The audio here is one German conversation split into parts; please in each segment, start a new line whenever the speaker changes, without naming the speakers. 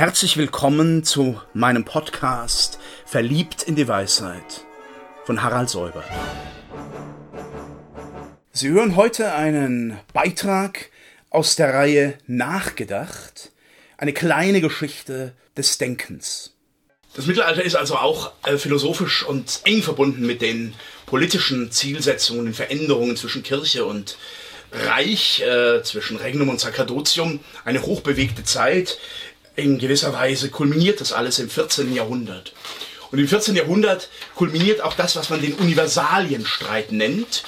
Herzlich willkommen zu meinem Podcast Verliebt in die Weisheit von Harald Säuber. Sie hören heute einen Beitrag aus der Reihe Nachgedacht, eine kleine Geschichte des Denkens. Das Mittelalter ist also auch äh, philosophisch und eng verbunden mit den politischen Zielsetzungen, den Veränderungen zwischen Kirche und Reich, äh, zwischen Regnum und Sacerdotium, eine hochbewegte Zeit, in gewisser Weise kulminiert das alles im 14. Jahrhundert. Und im 14. Jahrhundert kulminiert auch das, was man den Universalienstreit nennt,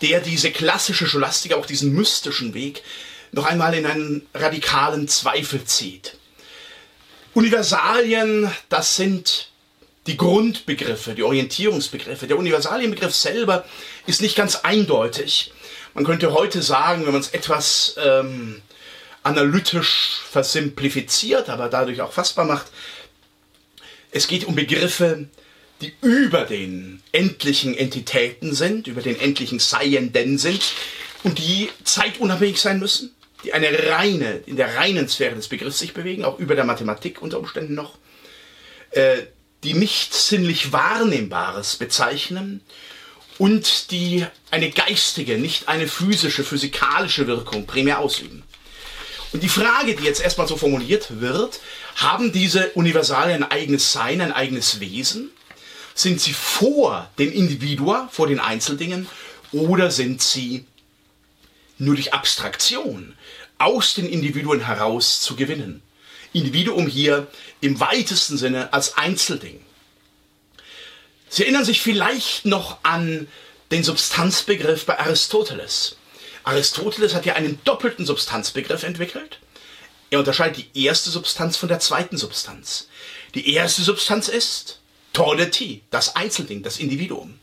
der diese klassische Scholastik, auch diesen mystischen Weg, noch einmal in einen radikalen Zweifel zieht. Universalien, das sind die Grundbegriffe, die Orientierungsbegriffe. Der Universalienbegriff selber ist nicht ganz eindeutig. Man könnte heute sagen, wenn man es etwas ähm, analytisch versimplifiziert, aber dadurch auch fassbar macht. Es geht um Begriffe, die über den endlichen Entitäten sind, über den endlichen Seienden sind und die zeitunabhängig sein müssen, die eine reine, in der reinen Sphäre des Begriffs sich bewegen, auch über der Mathematik unter Umständen noch, äh, die nicht sinnlich Wahrnehmbares bezeichnen und die eine geistige, nicht eine physische, physikalische Wirkung primär ausüben. Und die Frage, die jetzt erstmal so formuliert wird, haben diese Universalien ein eigenes Sein, ein eigenes Wesen? Sind sie vor den Individua, vor den Einzeldingen, oder sind sie nur durch Abstraktion aus den Individuen heraus zu gewinnen? Individuum hier im weitesten Sinne als Einzelding. Sie erinnern sich vielleicht noch an den Substanzbegriff bei Aristoteles. Aristoteles hat ja einen doppelten Substanzbegriff entwickelt. Er unterscheidet die erste Substanz von der zweiten Substanz. Die erste Substanz ist Tordeti, das Einzelding, das Individuum.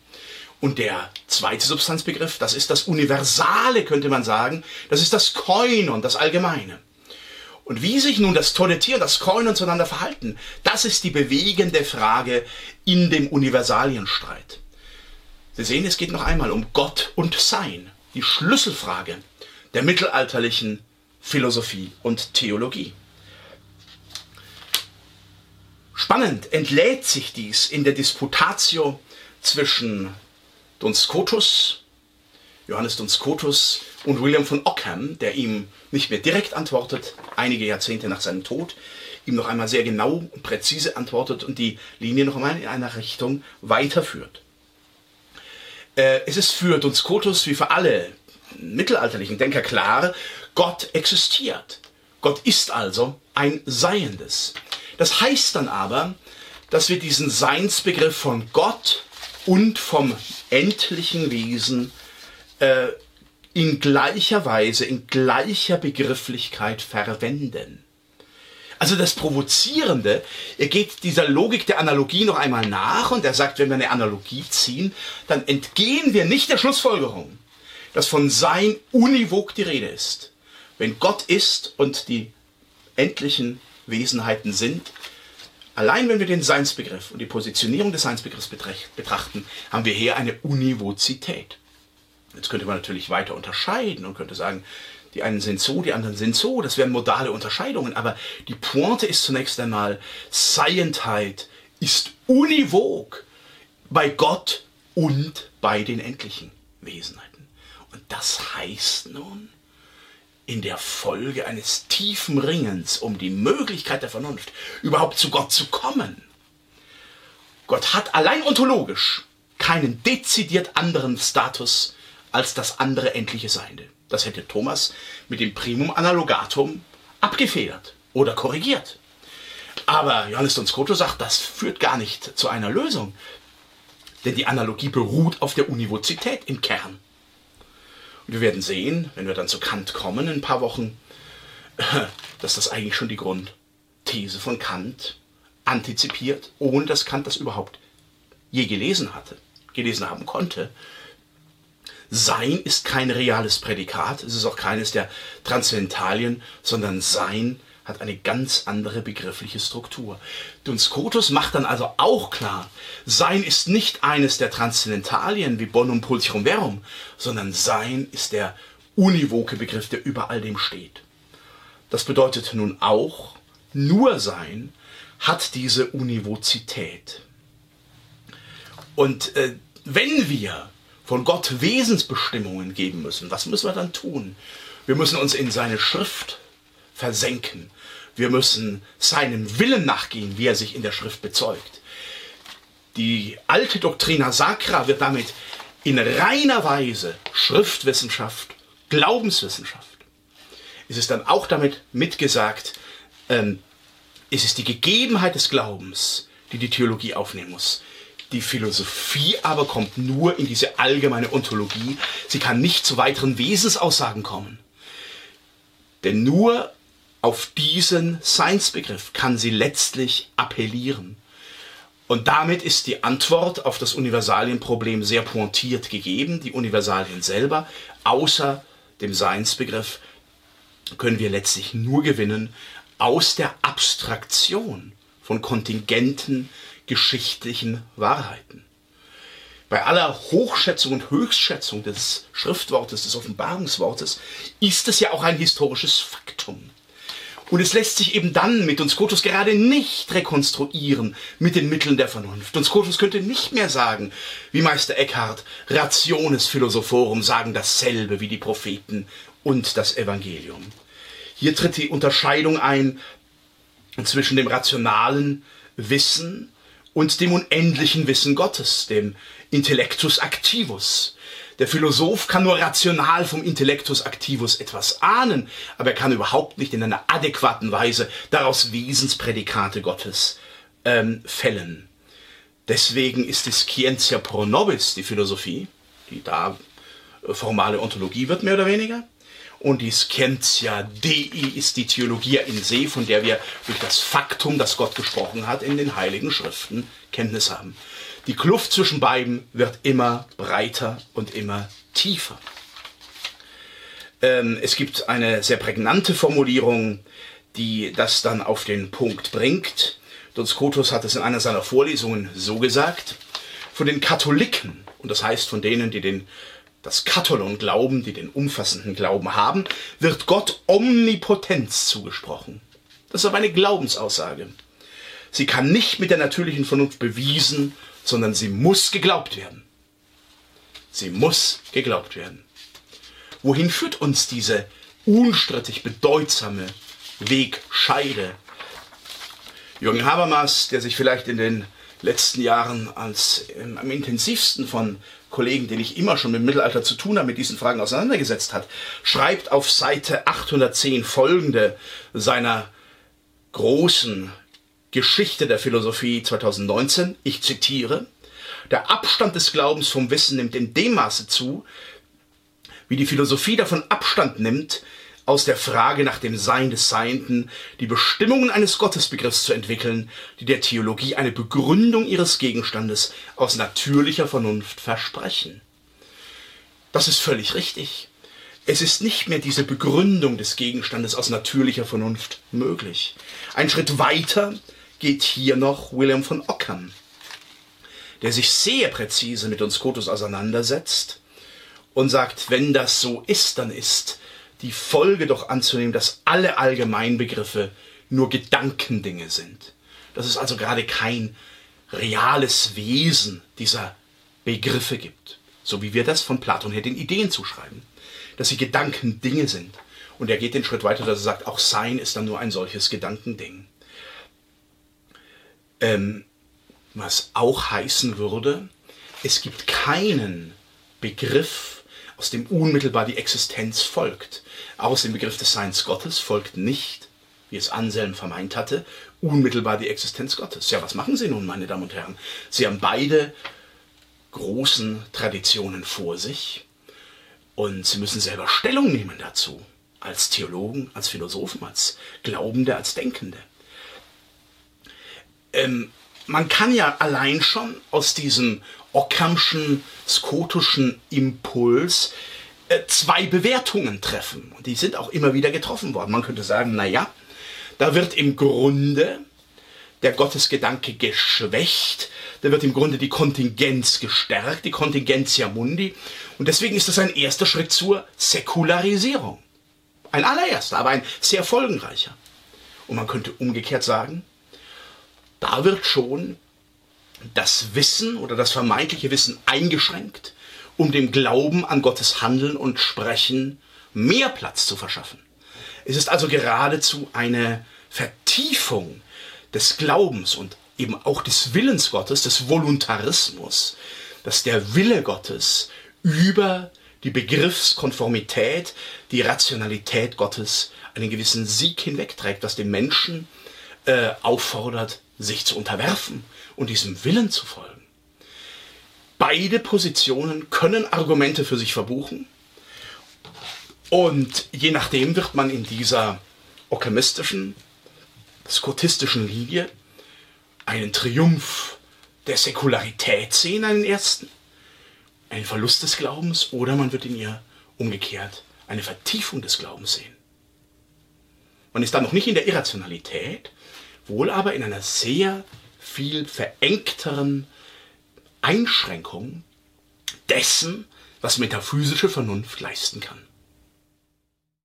Und der zweite Substanzbegriff, das ist das Universale, könnte man sagen. Das ist das Koinon, das Allgemeine. Und wie sich nun das Tordeti und das Koinon zueinander verhalten, das ist die bewegende Frage in dem Universalienstreit. Sie sehen, es geht noch einmal um Gott und Sein die Schlüsselfrage der mittelalterlichen Philosophie und Theologie. Spannend entlädt sich dies in der Disputatio zwischen Duns Scotus, Johannes Duns Scotus und William von Ockham, der ihm nicht mehr direkt antwortet, einige Jahrzehnte nach seinem Tod, ihm noch einmal sehr genau und präzise antwortet und die Linie noch einmal in einer Richtung weiterführt. Äh, es ist für Duns Scotus wie für alle mittelalterlichen Denker klar, Gott existiert. Gott ist also ein Seiendes. Das heißt dann aber, dass wir diesen Seinsbegriff von Gott und vom endlichen Wesen äh, in gleicher Weise, in gleicher Begrifflichkeit verwenden. Also das Provozierende, er geht dieser Logik der Analogie noch einmal nach und er sagt, wenn wir eine Analogie ziehen, dann entgehen wir nicht der Schlussfolgerung, dass von Sein univok die Rede ist. Wenn Gott ist und die endlichen Wesenheiten sind, allein wenn wir den Seinsbegriff und die Positionierung des Seinsbegriffs betrachten, haben wir hier eine Univozität. Jetzt könnte man natürlich weiter unterscheiden und könnte sagen, die einen sind so, die anderen sind so. Das wären modale Unterscheidungen. Aber die Pointe ist zunächst einmal, Seientheit ist univok bei Gott und bei den endlichen Wesenheiten. Und das heißt nun, in der Folge eines tiefen Ringens um die Möglichkeit der Vernunft überhaupt zu Gott zu kommen. Gott hat allein ontologisch keinen dezidiert anderen Status als das andere endliche Seiende. Das hätte Thomas mit dem Primum Analogatum abgefedert oder korrigiert. Aber Johannes Don Scoto sagt, das führt gar nicht zu einer Lösung. Denn die Analogie beruht auf der Univozität im Kern. Und wir werden sehen, wenn wir dann zu Kant kommen in ein paar Wochen, dass das eigentlich schon die Grundthese von Kant antizipiert, ohne dass Kant das überhaupt je gelesen hatte, gelesen haben konnte. Sein ist kein reales Prädikat, es ist auch keines der Transzendentalien, sondern Sein hat eine ganz andere begriffliche Struktur. Duns Scotus macht dann also auch klar, Sein ist nicht eines der Transzendentalien wie Bonum Pulchrum Verum, sondern Sein ist der univoke Begriff, der über all dem steht. Das bedeutet nun auch, Nur-Sein hat diese Univozität. Und äh, wenn wir von Gott Wesensbestimmungen geben müssen, was müssen wir dann tun? Wir müssen uns in seine Schrift versenken. Wir müssen seinem Willen nachgehen, wie er sich in der Schrift bezeugt. Die alte Doctrina Sacra wird damit in reiner Weise Schriftwissenschaft, Glaubenswissenschaft. Es ist dann auch damit mitgesagt, ähm, es ist die Gegebenheit des Glaubens, die die Theologie aufnehmen muss. Die Philosophie aber kommt nur in diese allgemeine Ontologie. Sie kann nicht zu weiteren Wesensaussagen kommen. Denn nur auf diesen Seinsbegriff kann sie letztlich appellieren. Und damit ist die Antwort auf das Universalienproblem sehr pointiert gegeben. Die Universalien selber, außer dem Seinsbegriff, können wir letztlich nur gewinnen aus der Abstraktion von kontingenten geschichtlichen Wahrheiten. Bei aller Hochschätzung und Höchstschätzung des Schriftwortes, des Offenbarungswortes, ist es ja auch ein historisches Faktum. Und es lässt sich eben dann mit uns Scotus gerade nicht rekonstruieren mit den Mitteln der Vernunft. Und Scotus könnte nicht mehr sagen, wie Meister Eckhart, Rationes Philosophorum sagen dasselbe wie die Propheten und das Evangelium. Hier tritt die Unterscheidung ein zwischen dem rationalen Wissen und dem unendlichen Wissen Gottes, dem Intellectus activus. Der Philosoph kann nur rational vom Intellectus activus etwas ahnen, aber er kann überhaupt nicht in einer adäquaten Weise daraus Wesensprädikate Gottes ähm, fällen. Deswegen ist die Scientia pro nobis, die Philosophie, die da äh, formale Ontologie wird, mehr oder weniger, und die Scientia Dei ist die Theologie in See, von der wir durch das Faktum, das Gott gesprochen hat, in den Heiligen Schriften Kenntnis haben. Die Kluft zwischen beiden wird immer breiter und immer tiefer. Ähm, es gibt eine sehr prägnante Formulierung, die das dann auf den Punkt bringt. Don Scotus hat es in einer seiner Vorlesungen so gesagt. Von den Katholiken, und das heißt von denen, die den das Katholon glauben, die den umfassenden Glauben haben, wird Gott Omnipotenz zugesprochen. Das ist aber eine Glaubensaussage. Sie kann nicht mit der natürlichen Vernunft bewiesen, sondern sie muss geglaubt werden. Sie muss geglaubt werden. Wohin führt uns diese unstrittig bedeutsame Wegscheide? Jürgen Habermas, der sich vielleicht in den letzten Jahren als ähm, am intensivsten von Kollegen, den ich immer schon mit dem Mittelalter zu tun habe, mit diesen Fragen auseinandergesetzt hat, schreibt auf Seite 810 folgende seiner großen Geschichte der Philosophie 2019. Ich zitiere, der Abstand des Glaubens vom Wissen nimmt in dem Maße zu, wie die Philosophie davon Abstand nimmt, aus der Frage nach dem Sein des Seienden die Bestimmungen eines Gottesbegriffs zu entwickeln, die der Theologie eine Begründung ihres Gegenstandes aus natürlicher Vernunft versprechen. Das ist völlig richtig. Es ist nicht mehr diese Begründung des Gegenstandes aus natürlicher Vernunft möglich. Ein Schritt weiter geht hier noch William von Ockham, der sich sehr präzise mit uns Scotus auseinandersetzt und sagt, wenn das so ist, dann ist die Folge doch anzunehmen, dass alle Allgemeinbegriffe nur Gedankendinge sind. Dass es also gerade kein reales Wesen dieser Begriffe gibt. So wie wir das von Platon her den Ideen zuschreiben. Dass sie Gedankendinge sind. Und er geht den Schritt weiter, dass er sagt, auch Sein ist dann nur ein solches Gedankending. Ähm, was auch heißen würde, es gibt keinen Begriff, aus dem unmittelbar die Existenz folgt. Aus dem Begriff des Seins Gottes folgt nicht, wie es Anselm vermeint hatte, unmittelbar die Existenz Gottes. Ja, was machen Sie nun, meine Damen und Herren? Sie haben beide großen Traditionen vor sich und Sie müssen selber Stellung nehmen dazu. Als Theologen, als Philosophen, als Glaubende, als Denkende. Ähm, man kann ja allein schon aus diesem Ockhamschen, skotischen Impuls äh, zwei Bewertungen treffen. Die sind auch immer wieder getroffen worden. Man könnte sagen, na ja, da wird im Grunde der Gottesgedanke geschwächt, da wird im Grunde die Kontingenz gestärkt, die Kontingentia mundi. Und deswegen ist das ein erster Schritt zur Säkularisierung. Ein allererster, aber ein sehr folgenreicher. Und man könnte umgekehrt sagen, da wird schon das Wissen oder das vermeintliche Wissen eingeschränkt, um dem Glauben an Gottes Handeln und Sprechen mehr Platz zu verschaffen. Es ist also geradezu eine Vertiefung des Glaubens und eben auch des Willens Gottes, des Voluntarismus, dass der Wille Gottes über die Begriffskonformität, die Rationalität Gottes einen gewissen Sieg hinwegträgt, was den Menschen äh, auffordert, sich zu unterwerfen und diesem Willen zu folgen. Beide Positionen können Argumente für sich verbuchen und je nachdem wird man in dieser okkamistischen, skotistischen Linie einen Triumph der Säkularität sehen, einen ersten, einen Verlust des Glaubens, oder man wird in ihr umgekehrt eine Vertiefung des Glaubens sehen. Man ist dann noch nicht in der Irrationalität, wohl aber in einer sehr viel verengteren Einschränkung dessen, was metaphysische Vernunft leisten kann.